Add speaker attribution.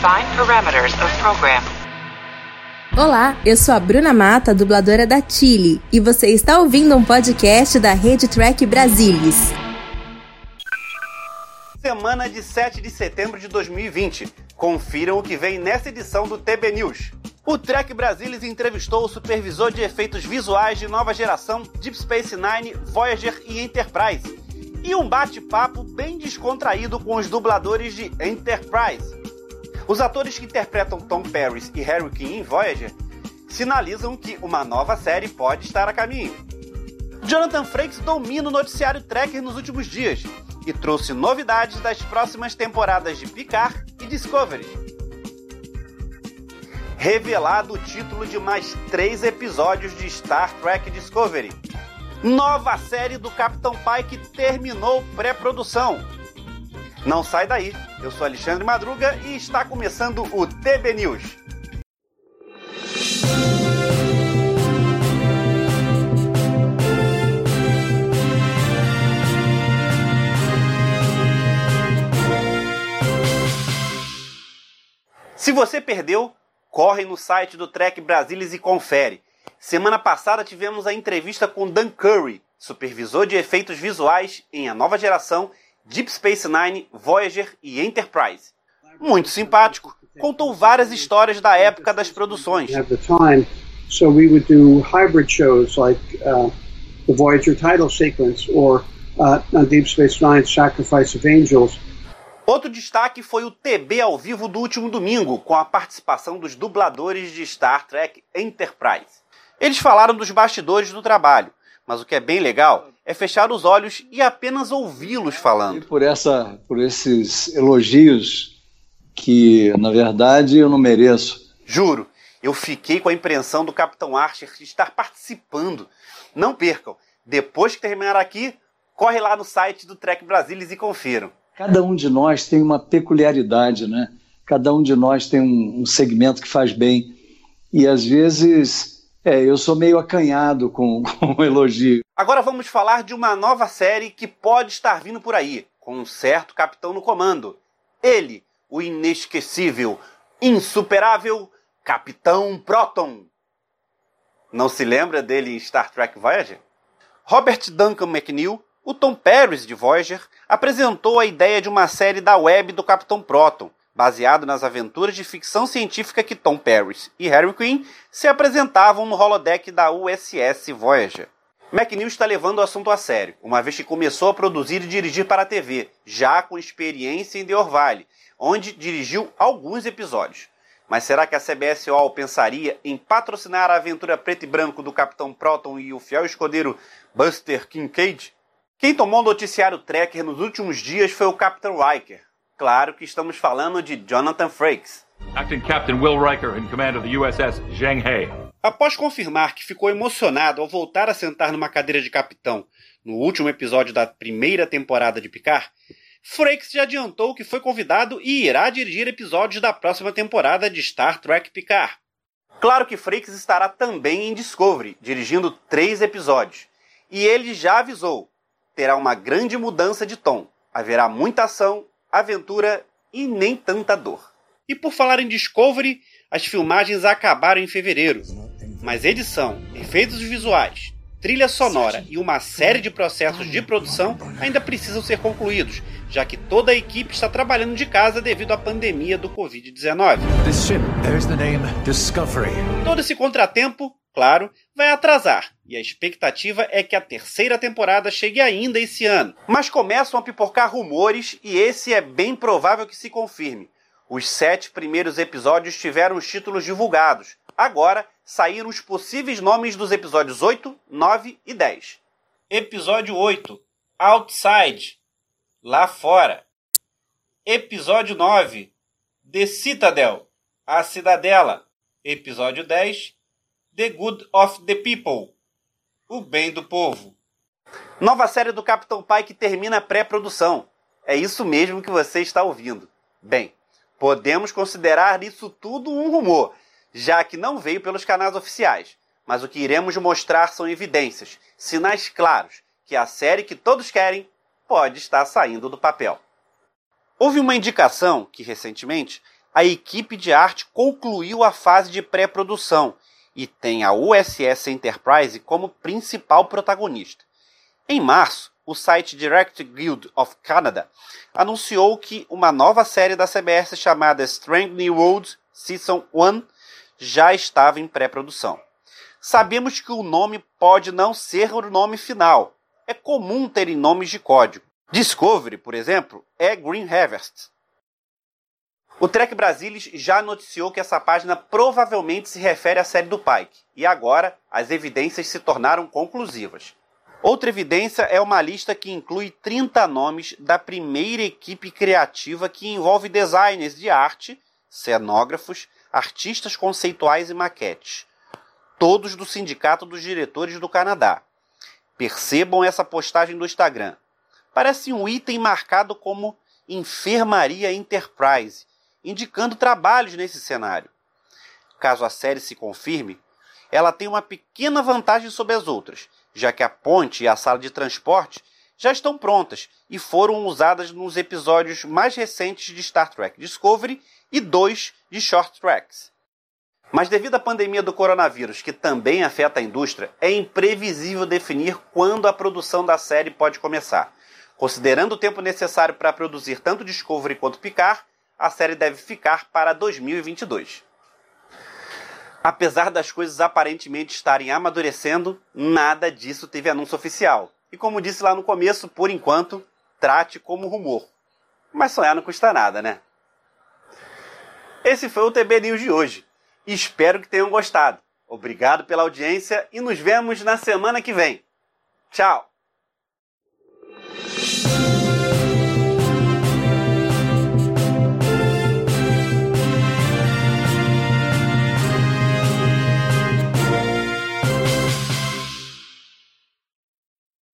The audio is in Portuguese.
Speaker 1: Define parameters of program.
Speaker 2: Olá, eu sou a Bruna Mata, dubladora da Chile, e você está ouvindo um podcast da Rede Track Brasilis.
Speaker 3: Semana de 7 de setembro de 2020. Confiram o que vem nessa edição do TB News. O Trek Brasilis entrevistou o supervisor de efeitos visuais de nova geração Deep Space Nine, Voyager e Enterprise. E um bate-papo bem descontraído com os dubladores de Enterprise. Os atores que interpretam Tom Paris e Harry King em Voyager sinalizam que uma nova série pode estar a caminho. Jonathan Frakes domina o noticiário Trekker nos últimos dias e trouxe novidades das próximas temporadas de Picard e Discovery. Revelado o título de mais três episódios de Star Trek Discovery. Nova série do Capitão Pike terminou pré-produção. Não sai daí. Eu sou Alexandre Madruga e está começando o TB News. Se você perdeu, corre no site do Trek Brasilis e confere. Semana passada tivemos a entrevista com Dan Curry, supervisor de efeitos visuais em A Nova Geração Deep Space Nine, Voyager e Enterprise. Muito simpático, contou várias histórias da época das produções.
Speaker 4: So we would do hybrid shows like uh, the Voyager title sequence or uh, Deep Space Nine, Sacrifice of Angels.
Speaker 3: Outro destaque foi o TB ao vivo do último domingo, com a participação dos dubladores de Star Trek Enterprise. Eles falaram dos bastidores do trabalho, mas o que é bem legal é fechar os olhos e apenas ouvi-los falando.
Speaker 5: Por essa, por esses elogios que na verdade eu não mereço.
Speaker 3: Juro, eu fiquei com a impressão do Capitão Archer de estar participando. Não percam, depois que terminar aqui, corre lá no site do Trek Brasilis e confiram.
Speaker 5: Cada um de nós tem uma peculiaridade, né? Cada um de nós tem um, um segmento que faz bem. E às vezes é, eu sou meio acanhado com, com o elogio.
Speaker 3: Agora vamos falar de uma nova série que pode estar vindo por aí, com um certo capitão no comando. Ele, o inesquecível, insuperável Capitão Proton. Não se lembra dele em Star Trek Voyager? Robert Duncan McNeil, o Tom Paris de Voyager, apresentou a ideia de uma série da web do Capitão Proton, baseado nas aventuras de ficção científica que Tom Paris e Harry Quinn se apresentavam no holodeck da USS Voyager. McNeil está levando o assunto a sério, uma vez que começou a produzir e dirigir para a TV, já com experiência em The Orville, onde dirigiu alguns episódios. Mas será que a CBSOL pensaria em patrocinar a aventura preto e branco do Capitão Proton e o fiel escudeiro Buster Kincaid? Quem tomou o noticiário Trekker nos últimos dias foi o Capitão Riker, Claro que estamos falando de Jonathan Frakes.
Speaker 6: Acting Captain Will Riker in command of the USS Zheng He.
Speaker 3: Após confirmar que ficou emocionado ao voltar a sentar numa cadeira de capitão no último episódio da primeira temporada de Picard, Frakes já adiantou que foi convidado e irá dirigir episódios da próxima temporada de Star Trek Picard. Claro que Frakes estará também em Discovery, dirigindo três episódios. E ele já avisou: terá uma grande mudança de tom. Haverá muita ação aventura e nem tanta dor. E por falar em Discovery, as filmagens acabaram em fevereiro, mas edição, efeitos visuais, trilha sonora e uma série de processos de produção ainda precisam ser concluídos, já que toda a equipe está trabalhando de casa devido à pandemia do Covid-19. Todo esse contratempo claro, vai atrasar, e a expectativa é que a terceira temporada chegue ainda esse ano. Mas começam a pipocar rumores e esse é bem provável que se confirme. Os sete primeiros episódios tiveram os títulos divulgados. Agora saíram os possíveis nomes dos episódios 8, 9 e 10. Episódio 8 Outside Lá Fora. Episódio 9 The Citadel A Cidadela. Episódio 10 The Good of the People O Bem do Povo. Nova série do Capitão Pike termina pré-produção. É isso mesmo que você está ouvindo. Bem, podemos considerar isso tudo um rumor, já que não veio pelos canais oficiais. Mas o que iremos mostrar são evidências, sinais claros que a série que todos querem pode estar saindo do papel. Houve uma indicação que, recentemente, a equipe de arte concluiu a fase de pré-produção e tem a USS Enterprise como principal protagonista. Em março, o site Direct Guild of Canada anunciou que uma nova série da CBS chamada Strange New World Season 1 já estava em pré-produção. Sabemos que o nome pode não ser o nome final. É comum terem nomes de código. Discovery, por exemplo, é Green Harvest. O Trek Brasilis já noticiou que essa página provavelmente se refere à série do Pike, e agora as evidências se tornaram conclusivas. Outra evidência é uma lista que inclui 30 nomes da primeira equipe criativa que envolve designers de arte, cenógrafos, artistas conceituais e maquetes, todos do Sindicato dos Diretores do Canadá. Percebam essa postagem do Instagram. Parece um item marcado como Enfermaria Enterprise indicando trabalhos nesse cenário. Caso a série se confirme, ela tem uma pequena vantagem sobre as outras, já que a ponte e a sala de transporte já estão prontas e foram usadas nos episódios mais recentes de Star Trek Discovery e dois de Short Tracks. Mas devido à pandemia do coronavírus, que também afeta a indústria, é imprevisível definir quando a produção da série pode começar. Considerando o tempo necessário para produzir tanto Discovery quanto Picard, a série deve ficar para 2022. Apesar das coisas aparentemente estarem amadurecendo, nada disso teve anúncio oficial. E como disse lá no começo, por enquanto, trate como rumor. Mas sonhar não custa nada, né? Esse foi o TB News de hoje. Espero que tenham gostado. Obrigado pela audiência e nos vemos na semana que vem. Tchau!